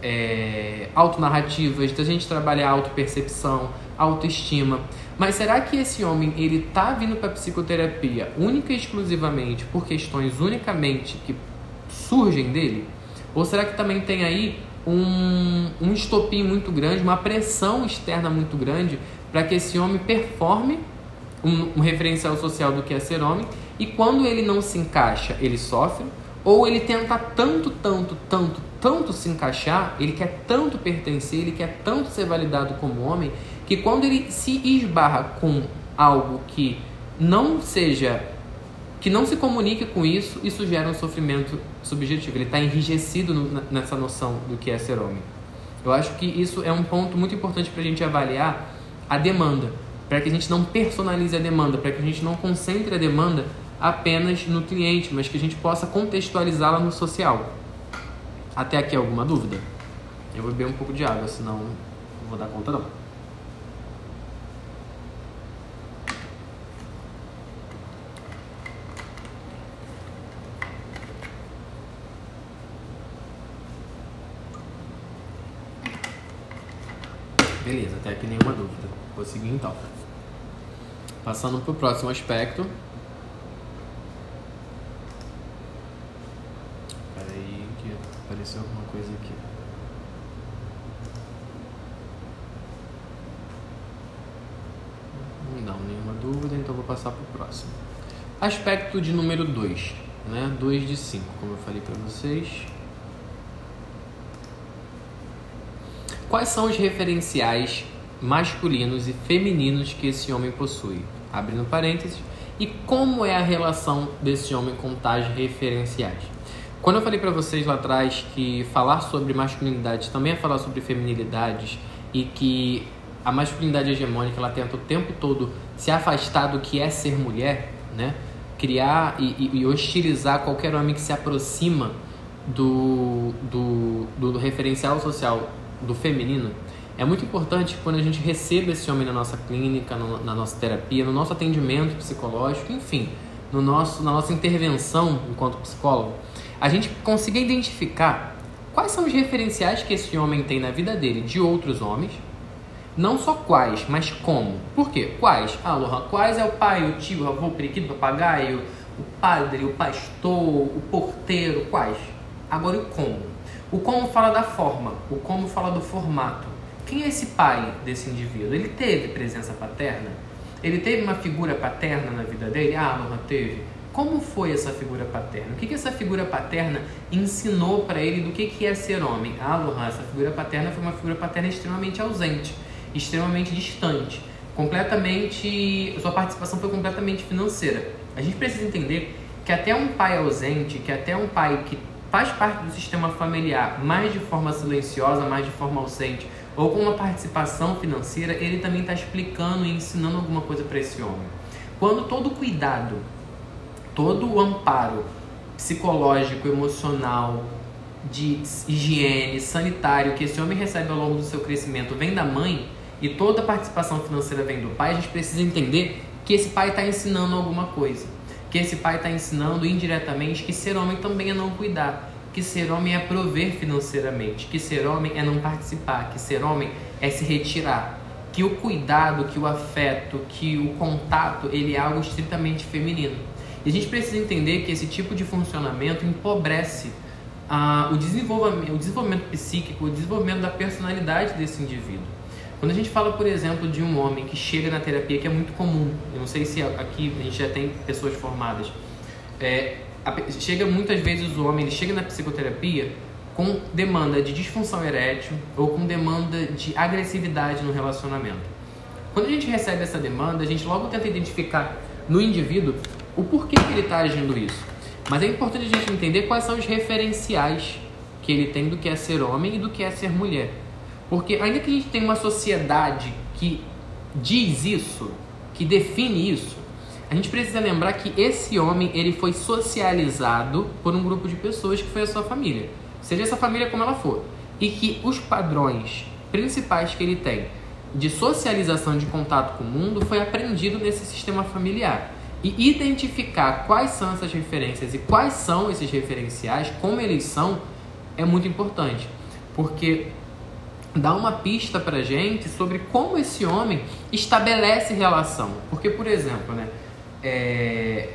é, autonarrativas, da gente trabalhar autopercepção, autoestima. Mas será que esse homem ele tá vindo para psicoterapia única e exclusivamente por questões unicamente que surgem dele? Ou será que também tem aí um, um estopim muito grande, uma pressão externa muito grande para que esse homem performe um, um referencial social do que é ser homem e quando ele não se encaixa, ele sofre? Ou ele tenta tanto, tanto, tanto, tanto se encaixar, ele quer tanto pertencer, ele quer tanto ser validado como homem, que quando ele se esbarra com algo que não seja, que não se comunique com isso, isso gera um sofrimento subjetivo. Ele está enrijecido no, nessa noção do que é ser homem. Eu acho que isso é um ponto muito importante para a gente avaliar a demanda, para que a gente não personalize a demanda, para que a gente não concentre a demanda apenas no cliente, mas que a gente possa contextualizá-la no social. Até aqui alguma dúvida? Eu vou beber um pouco de água, senão não vou dar conta não. Beleza, até aqui nenhuma dúvida. Vou seguir então. Passando para o próximo aspecto, alguma coisa aqui. Não, nenhuma dúvida, então vou passar para o próximo. Aspecto de número 2, né? 2 de 5, como eu falei para vocês. Quais são os referenciais masculinos e femininos que esse homem possui? Abrindo parênteses. E como é a relação desse homem com tais referenciais? Quando eu falei para vocês lá atrás que falar sobre masculinidade também é falar sobre feminilidades e que a masculinidade hegemônica ela tenta o tempo todo se afastar do que é ser mulher, né? Criar e, e hostilizar qualquer homem que se aproxima do, do, do, referencial social do feminino. É muito importante quando a gente receba esse homem na nossa clínica, no, na nossa terapia, no nosso atendimento psicológico, enfim, no nosso, na nossa intervenção enquanto psicólogo, a gente consiga identificar quais são os referenciais que esse homem tem na vida dele de outros homens. Não só quais, mas como. Por quê? Quais? Ah, quais é o pai, o tio, o avô, o periquito, o papagaio, o padre, o pastor, o porteiro, quais? Agora o como. O como fala da forma, o como fala do formato. Quem é esse pai desse indivíduo? Ele teve presença paterna? Ele teve uma figura paterna na vida dele? Ah, Lohan, teve. Como foi essa figura paterna? O que, que essa figura paterna ensinou para ele do que, que é ser homem? Ah, Lohan, essa figura paterna foi uma figura paterna extremamente ausente. extremamente distante, completamente, sua participação foi completamente financeira. A gente precisa entender que até um pai ausente, que até um pai que faz parte do sistema familiar, mais de forma silenciosa, mais de forma ausente, ou com uma participação financeira, ele também está explicando e ensinando alguma coisa para esse homem. Quando todo cuidado, todo o amparo psicológico, emocional, de higiene, sanitário que esse homem recebe ao longo do seu crescimento vem da mãe e toda a participação financeira vem do pai, a gente precisa entender que esse pai está ensinando alguma coisa. Que esse pai está ensinando indiretamente que ser homem também é não cuidar, que ser homem é prover financeiramente, que ser homem é não participar, que ser homem é se retirar, que o cuidado, que o afeto, que o contato, ele é algo estritamente feminino. E a gente precisa entender que esse tipo de funcionamento empobrece ah, o, desenvolvimento, o desenvolvimento psíquico, o desenvolvimento da personalidade desse indivíduo. Quando a gente fala, por exemplo, de um homem que chega na terapia, que é muito comum, eu não sei se aqui a gente já tem pessoas formadas, é, chega muitas vezes o homem, ele chega na psicoterapia com demanda de disfunção erétil ou com demanda de agressividade no relacionamento. Quando a gente recebe essa demanda, a gente logo tenta identificar no indivíduo o porquê que ele está agindo isso. Mas é importante a gente entender quais são os referenciais que ele tem do que é ser homem e do que é ser mulher. Porque ainda que a gente tenha uma sociedade que diz isso, que define isso, a gente precisa lembrar que esse homem ele foi socializado por um grupo de pessoas que foi a sua família, seja essa família como ela for, e que os padrões principais que ele tem de socialização de contato com o mundo foi aprendido nesse sistema familiar. E identificar quais são essas referências e quais são esses referenciais, como eles são, é muito importante. Porque dá uma pista pra gente sobre como esse homem estabelece relação. Porque, por exemplo, né, é...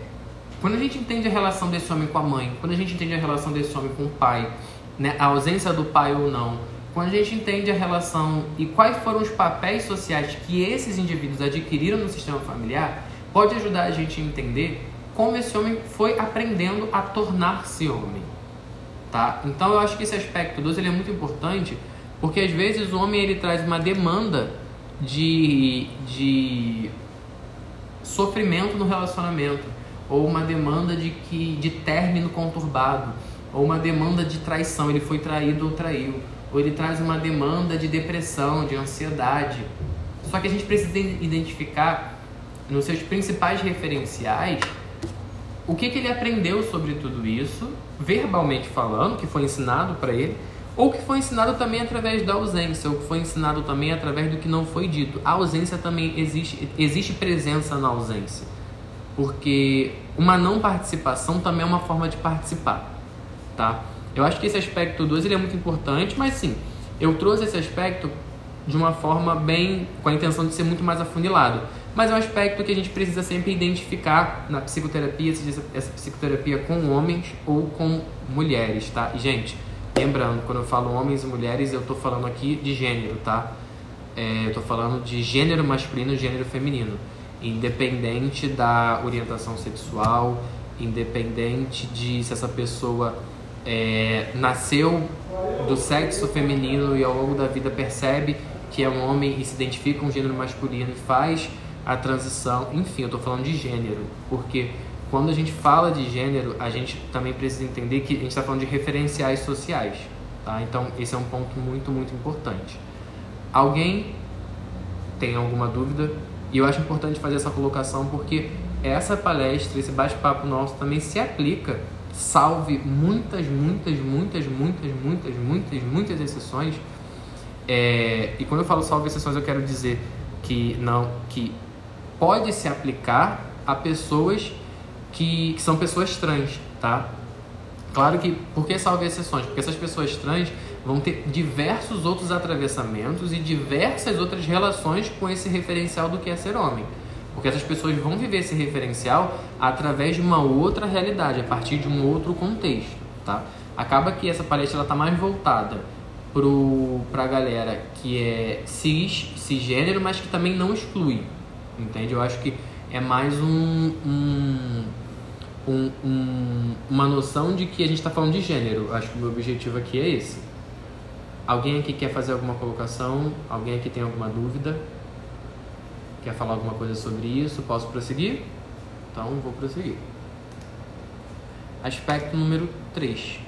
quando a gente entende a relação desse homem com a mãe, quando a gente entende a relação desse homem com o pai, né, a ausência do pai ou não, quando a gente entende a relação e quais foram os papéis sociais que esses indivíduos adquiriram no sistema familiar, pode ajudar a gente a entender como esse homem foi aprendendo a tornar-se homem, tá? Então eu acho que esse aspecto 2 ele é muito importante, porque às vezes o homem ele traz uma demanda de, de sofrimento no relacionamento, ou uma demanda de que de término conturbado, ou uma demanda de traição, ele foi traído ou traiu, ou ele traz uma demanda de depressão, de ansiedade. Só que a gente precisa identificar nos seus principais referenciais, o que, que ele aprendeu sobre tudo isso, verbalmente falando, que foi ensinado para ele, ou que foi ensinado também através da ausência, ou que foi ensinado também através do que não foi dito. A ausência também existe, existe presença na ausência, porque uma não participação também é uma forma de participar, tá? Eu acho que esse aspecto 2 ele é muito importante, mas sim, eu trouxe esse aspecto de uma forma bem com a intenção de ser muito mais afunilado mas é um aspecto que a gente precisa sempre identificar na psicoterapia, seja essa psicoterapia com homens ou com mulheres, tá? E, gente, lembrando, quando eu falo homens e mulheres, eu tô falando aqui de gênero, tá? É, eu tô falando de gênero masculino e gênero feminino, independente da orientação sexual, independente de se essa pessoa é, nasceu do sexo feminino e ao longo da vida percebe que é um homem e se identifica com um gênero masculino e faz a transição, enfim, eu estou falando de gênero, porque quando a gente fala de gênero, a gente também precisa entender que a gente está falando de referenciais sociais, tá? Então, esse é um ponto muito, muito importante. Alguém tem alguma dúvida? E eu acho importante fazer essa colocação porque essa palestra, esse bate-papo nosso também se aplica, salve muitas, muitas, muitas, muitas, muitas, muitas, muitas exceções. É, e quando eu falo salve exceções, eu quero dizer que não, que pode se aplicar a pessoas que, que são pessoas trans, tá? Claro que, por que salve exceções? Porque essas pessoas trans vão ter diversos outros atravessamentos e diversas outras relações com esse referencial do que é ser homem. Porque essas pessoas vão viver esse referencial através de uma outra realidade, a partir de um outro contexto, tá? Acaba que essa palestra está mais voltada para a galera que é cis, cisgênero, mas que também não exclui, entende? Eu acho que é mais um, um, um, um uma noção de que a gente está falando de gênero. Acho que o meu objetivo aqui é esse. Alguém aqui quer fazer alguma colocação? Alguém aqui tem alguma dúvida? Quer falar alguma coisa sobre isso? Posso prosseguir? Então vou prosseguir. Aspecto número 3.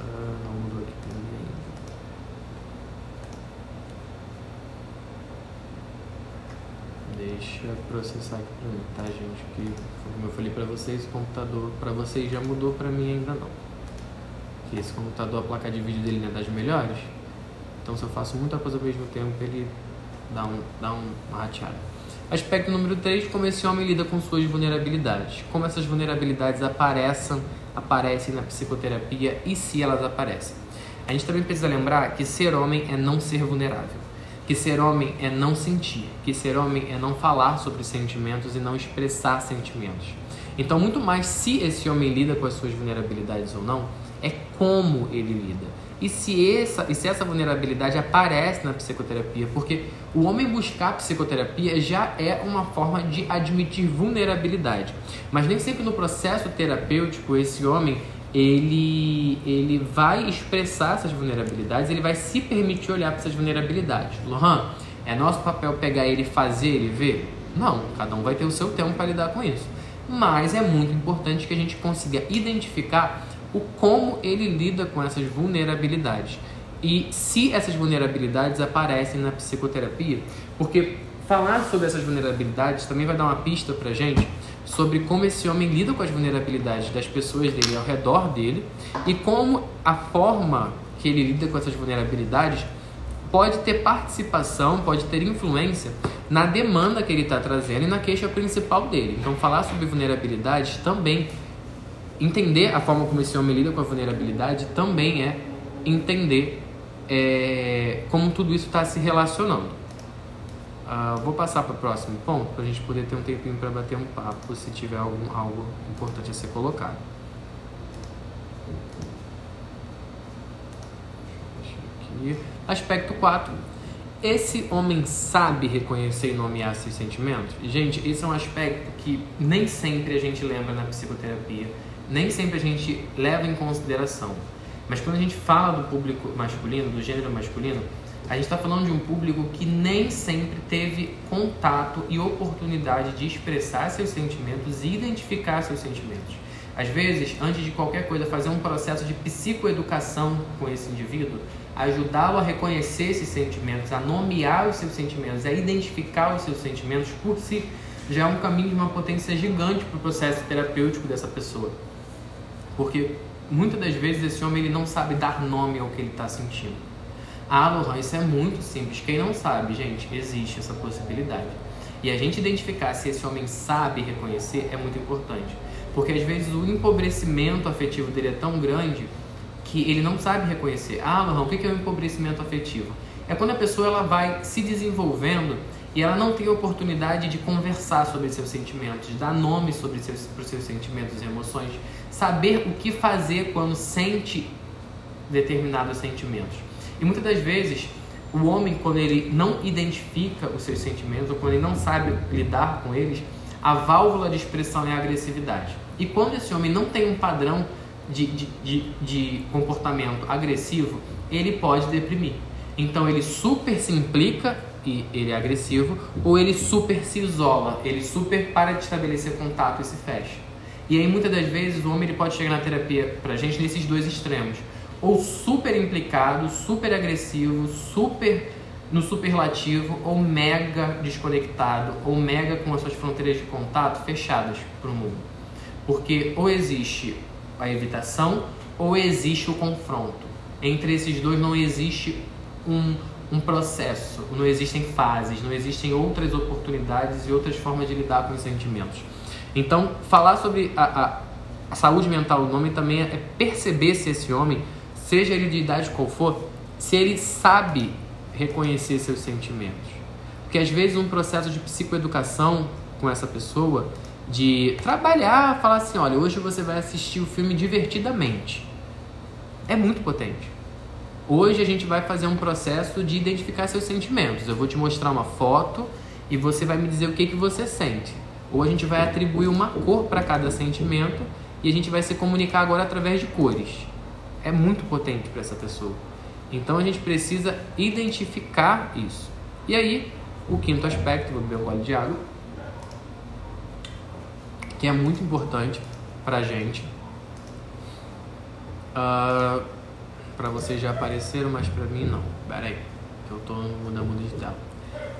Ah, não mudou aqui também. Deixa processar aqui pra mim, tá, gente? Que, como eu falei pra vocês, o computador pra vocês já mudou, pra mim ainda não. Que esse computador, a placa de vídeo dele não é das melhores. Então, se eu faço muita coisa ao mesmo tempo, ele dá, um, dá uma rateada. Aspecto número 3, como esse homem lida com suas vulnerabilidades. Como essas vulnerabilidades aparecem, aparecem na psicoterapia e se elas aparecem. A gente também precisa lembrar que ser homem é não ser vulnerável. Que ser homem é não sentir. Que ser homem é não falar sobre sentimentos e não expressar sentimentos. Então, muito mais se esse homem lida com as suas vulnerabilidades ou não, é como ele lida. E se, essa, e se essa vulnerabilidade aparece na psicoterapia, porque o homem buscar psicoterapia já é uma forma de admitir vulnerabilidade. Mas nem sempre no processo terapêutico esse homem ele, ele vai expressar essas vulnerabilidades, ele vai se permitir olhar para essas vulnerabilidades. Lohan, é nosso papel pegar ele e fazer ele ver? Não, cada um vai ter o seu tempo para lidar com isso. Mas é muito importante que a gente consiga identificar o como ele lida com essas vulnerabilidades e se essas vulnerabilidades aparecem na psicoterapia, porque falar sobre essas vulnerabilidades também vai dar uma pista pra gente sobre como esse homem lida com as vulnerabilidades das pessoas dele ao redor dele e como a forma que ele lida com essas vulnerabilidades pode ter participação, pode ter influência na demanda que ele está trazendo e na queixa principal dele. Então, falar sobre vulnerabilidades também entender a forma como esse homem lida com a vulnerabilidade também é entender é, como tudo isso está se relacionando. Uh, vou passar para o próximo ponto para a gente poder ter um tempinho para bater um papo se tiver algum, algo importante a ser colocado. Aspecto 4. Esse homem sabe reconhecer e nomear seus sentimentos? Gente, esse é um aspecto que nem sempre a gente lembra na psicoterapia nem sempre a gente leva em consideração. Mas quando a gente fala do público masculino, do gênero masculino, a gente está falando de um público que nem sempre teve contato e oportunidade de expressar seus sentimentos e identificar seus sentimentos. Às vezes, antes de qualquer coisa, fazer um processo de psicoeducação com esse indivíduo, ajudá-lo a reconhecer esses sentimentos, a nomear os seus sentimentos, a identificar os seus sentimentos por si, já é um caminho de uma potência gigante para o processo terapêutico dessa pessoa. Porque muitas das vezes esse homem ele não sabe dar nome ao que ele está sentindo. Ah, Lohan, isso é muito simples. Quem não sabe, gente, existe essa possibilidade. E a gente identificar se esse homem sabe reconhecer é muito importante. Porque às vezes o empobrecimento afetivo dele é tão grande que ele não sabe reconhecer. Ah, Lohan, o que é o empobrecimento afetivo? É quando a pessoa ela vai se desenvolvendo e ela não tem oportunidade de conversar sobre seus sentimentos, de dar nome sobre seus, para os seus sentimentos e emoções, saber o que fazer quando sente determinados sentimentos. E muitas das vezes, o homem, quando ele não identifica os seus sentimentos, ou quando ele não sabe lidar com eles, a válvula de expressão é a agressividade. E quando esse homem não tem um padrão de, de, de, de comportamento agressivo, ele pode deprimir. Então ele super se implica e ele é agressivo, ou ele super se isola, ele super para de estabelecer contato e se fecha. E aí muitas das vezes o homem ele pode chegar na terapia pra gente nesses dois extremos, ou super implicado, super agressivo, super no superlativo, ou mega desconectado, ou mega com as suas fronteiras de contato fechadas para o mundo. Porque ou existe a evitação ou existe o confronto. Entre esses dois não existe um um processo, não existem fases, não existem outras oportunidades e outras formas de lidar com os sentimentos. Então, falar sobre a, a, a saúde mental do homem também é perceber se esse homem, seja ele de idade qual for, se ele sabe reconhecer seus sentimentos. Porque às vezes um processo de psicoeducação com essa pessoa, de trabalhar, falar assim, olha, hoje você vai assistir o filme divertidamente. É muito potente. Hoje a gente vai fazer um processo de identificar seus sentimentos. Eu vou te mostrar uma foto e você vai me dizer o que, que você sente. Ou a gente vai atribuir uma cor para cada sentimento e a gente vai se comunicar agora através de cores. É muito potente para essa pessoa. Então a gente precisa identificar isso. E aí, o quinto aspecto, vou beber um gole de água, que é muito importante para a gente. Uh, ah, para vocês já apareceram, mas para mim não. Pera aí, que eu tô no mundo digital.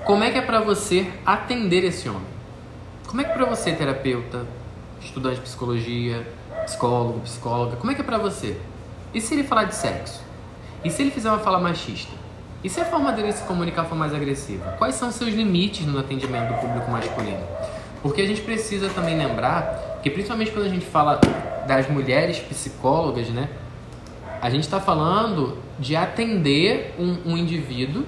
Como é que é para você atender esse homem? Como é que é para você, terapeuta, estudante de psicologia, psicólogo, psicóloga, como é que é para você? E se ele falar de sexo? E se ele fizer uma fala machista? E se a forma dele se comunicar for mais agressiva? Quais são seus limites no atendimento do público masculino? Porque a gente precisa também lembrar que, principalmente quando a gente fala das mulheres psicólogas, né? A gente está falando de atender um, um, indivíduo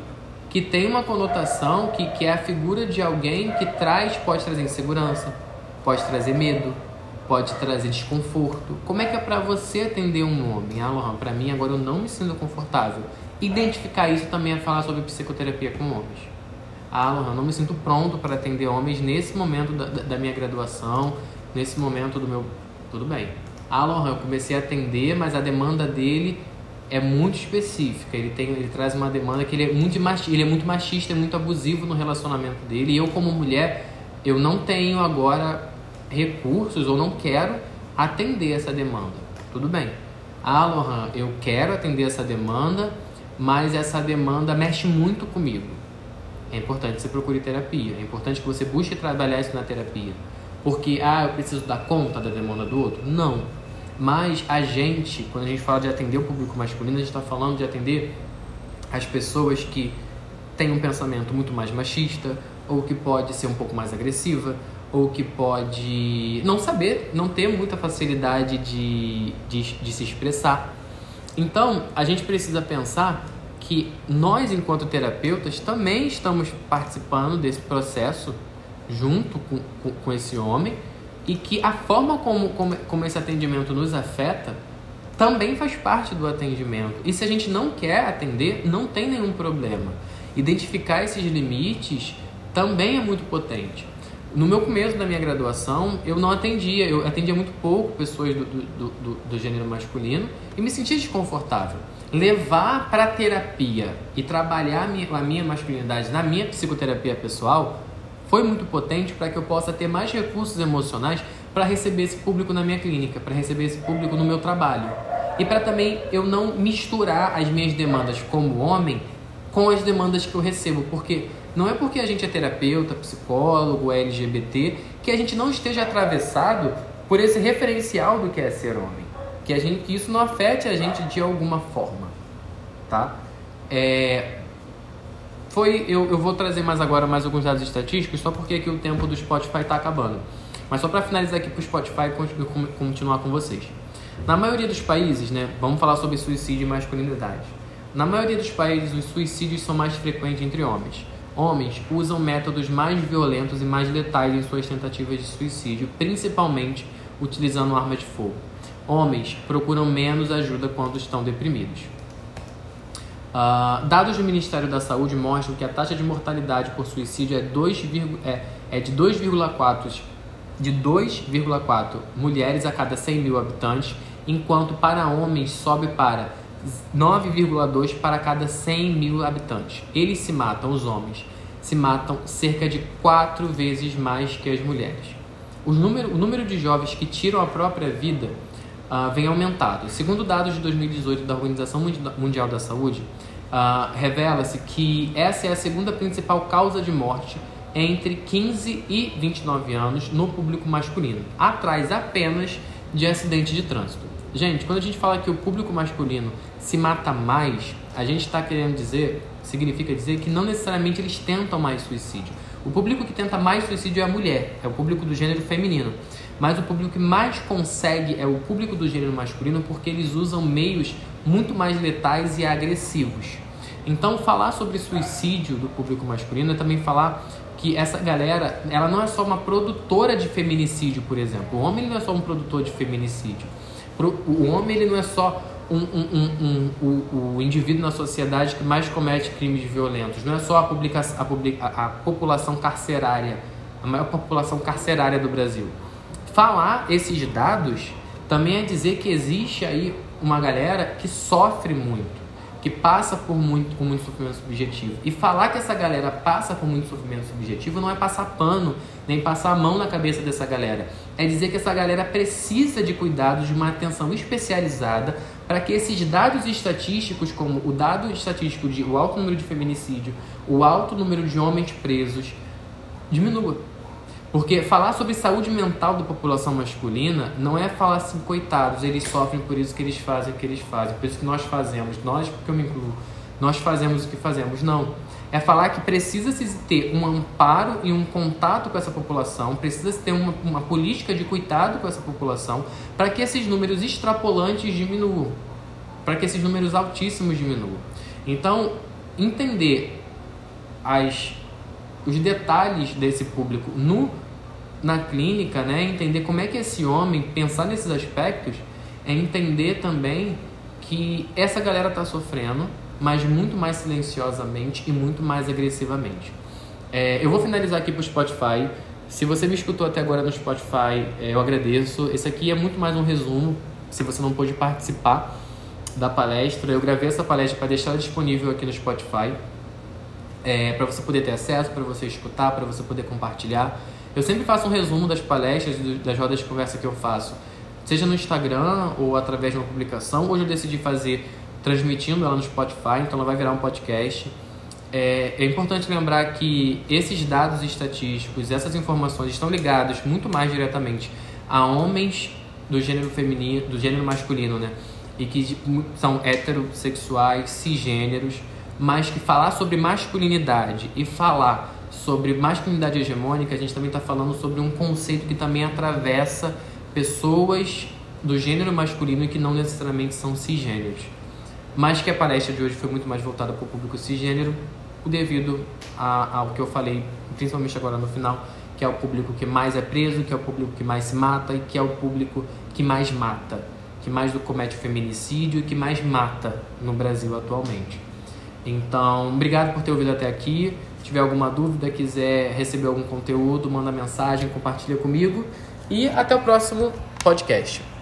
que tem uma conotação que, que é a figura de alguém que traz, pode trazer insegurança, pode trazer medo, pode trazer desconforto. Como é que é para você atender um homem? Ah, Lohan, para mim agora eu não me sinto confortável. Identificar isso também é falar sobre psicoterapia com homens. Ah, Lohan, não me sinto pronto para atender homens nesse momento da, da minha graduação, nesse momento do meu. Tudo bem. Ah, Lohan, eu comecei a atender, mas a demanda dele é muito específica. Ele tem, ele traz uma demanda que ele é muito machista, ele é muito machista, é muito abusivo no relacionamento dele. E eu como mulher, eu não tenho agora recursos ou não quero atender essa demanda. Tudo bem. Ah, Lohan, eu quero atender essa demanda, mas essa demanda mexe muito comigo. É importante que você procure terapia. É importante que você busque trabalhar isso na terapia. Porque, ah, eu preciso dar conta da demanda do outro? Não. Mas a gente, quando a gente fala de atender o público masculino, a gente está falando de atender as pessoas que têm um pensamento muito mais machista, ou que pode ser um pouco mais agressiva, ou que pode não saber, não ter muita facilidade de, de, de se expressar. Então, a gente precisa pensar que nós, enquanto terapeutas, também estamos participando desse processo junto com, com, com esse homem e que a forma como, como, como esse atendimento nos afeta também faz parte do atendimento. E se a gente não quer atender, não tem nenhum problema. Identificar esses limites também é muito potente. No meu começo da minha graduação, eu não atendia, eu atendia muito pouco pessoas do, do, do, do gênero masculino e me sentia desconfortável. Levar para terapia e trabalhar a minha, a minha masculinidade na minha psicoterapia pessoal foi muito potente para que eu possa ter mais recursos emocionais para receber esse público na minha clínica, para receber esse público no meu trabalho. E para também eu não misturar as minhas demandas como homem com as demandas que eu recebo, porque não é porque a gente é terapeuta, psicólogo, é LGBT, que a gente não esteja atravessado por esse referencial do que é ser homem. Que, a gente, que isso não afete a gente de alguma forma. Tá? É, foi, eu, eu vou trazer mais agora mais alguns dados estatísticos, só porque aqui o tempo do Spotify está acabando. Mas só para finalizar aqui para o Spotify e continuar com vocês. Na maioria dos países, né, vamos falar sobre suicídio e masculinidade. Na maioria dos países, os suicídios são mais frequentes entre homens. Homens usam métodos mais violentos e mais letais em suas tentativas de suicídio, principalmente utilizando arma de fogo. Homens procuram menos ajuda quando estão deprimidos. Uh, dados do Ministério da Saúde mostram que a taxa de mortalidade por suicídio é, 2, é, é de 2,4 de 2,4 mulheres a cada 100 mil habitantes, enquanto para homens sobe para 9,2 para cada 100 mil habitantes. Eles se matam, os homens, se matam cerca de quatro vezes mais que as mulheres. O número, o número de jovens que tiram a própria vida uh, vem aumentado. Segundo dados de 2018 da Organização Mundial da Saúde, uh, revela-se que essa é a segunda principal causa de morte entre 15 e 29 anos no público masculino, atrás apenas de acidente de trânsito. Gente, quando a gente fala que o público masculino se mata mais, a gente está querendo dizer, significa dizer que não necessariamente eles tentam mais suicídio. O público que tenta mais suicídio é a mulher, é o público do gênero feminino. Mas o público que mais consegue é o público do gênero masculino porque eles usam meios muito mais letais e agressivos. Então, falar sobre suicídio do público masculino é também falar que essa galera, ela não é só uma produtora de feminicídio, por exemplo. O homem não é só um produtor de feminicídio. O homem ele não é só um, um, um, o, indivíduo na sociedade que mais comete crimes violentos. Não é só a, publica, a, publica, a população carcerária, a maior população carcerária do Brasil. Falar esses dados também é dizer que existe aí uma galera que sofre muito que passa por muito, com muito sofrimento subjetivo. E falar que essa galera passa por muito sofrimento subjetivo não é passar pano, nem passar a mão na cabeça dessa galera. É dizer que essa galera precisa de cuidados, de uma atenção especializada para que esses dados estatísticos, como o dado estatístico de o alto número de feminicídio, o alto número de homens presos, diminua. Porque falar sobre saúde mental da população masculina não é falar assim, coitados, eles sofrem por isso que eles fazem o que eles fazem, por isso que nós fazemos, nós, porque eu me incluo, nós fazemos o que fazemos. Não. É falar que precisa-se ter um amparo e um contato com essa população, precisa-se ter uma, uma política de cuidado com essa população para que esses números extrapolantes diminuam, para que esses números altíssimos diminuam. Então, entender as, os detalhes desse público no na clínica, né, entender como é que esse homem, pensar nesses aspectos, é entender também que essa galera está sofrendo, mas muito mais silenciosamente e muito mais agressivamente. É, eu vou finalizar aqui para o Spotify. Se você me escutou até agora no Spotify, é, eu agradeço. Esse aqui é muito mais um resumo. Se você não pôde participar da palestra, eu gravei essa palestra para deixar disponível aqui no Spotify. É, para você poder ter acesso, para você escutar, para você poder compartilhar. Eu sempre faço um resumo das palestras, das rodas de conversa que eu faço, seja no Instagram ou através de uma publicação. Hoje eu decidi fazer transmitindo ela no Spotify, então ela vai virar um podcast. É, é importante lembrar que esses dados estatísticos, essas informações estão ligados muito mais diretamente a homens do gênero feminino, do gênero masculino, né? E que são heterossexuais, cisgêneros, mas que falar sobre masculinidade e falar sobre masculinidade hegemônica, a gente também está falando sobre um conceito que também atravessa pessoas do gênero masculino e que não necessariamente são cisgêneros. Mas que a palestra de hoje foi muito mais voltada para o público cisgênero, devido a, ao que eu falei, principalmente agora no final, que é o público que mais é preso, que é o público que mais se mata e que é o público que mais mata, que mais comete feminicídio e que mais mata no Brasil atualmente. Então, obrigado por ter ouvido até aqui tiver alguma dúvida, quiser receber algum conteúdo, manda mensagem, compartilha comigo. E até o próximo podcast.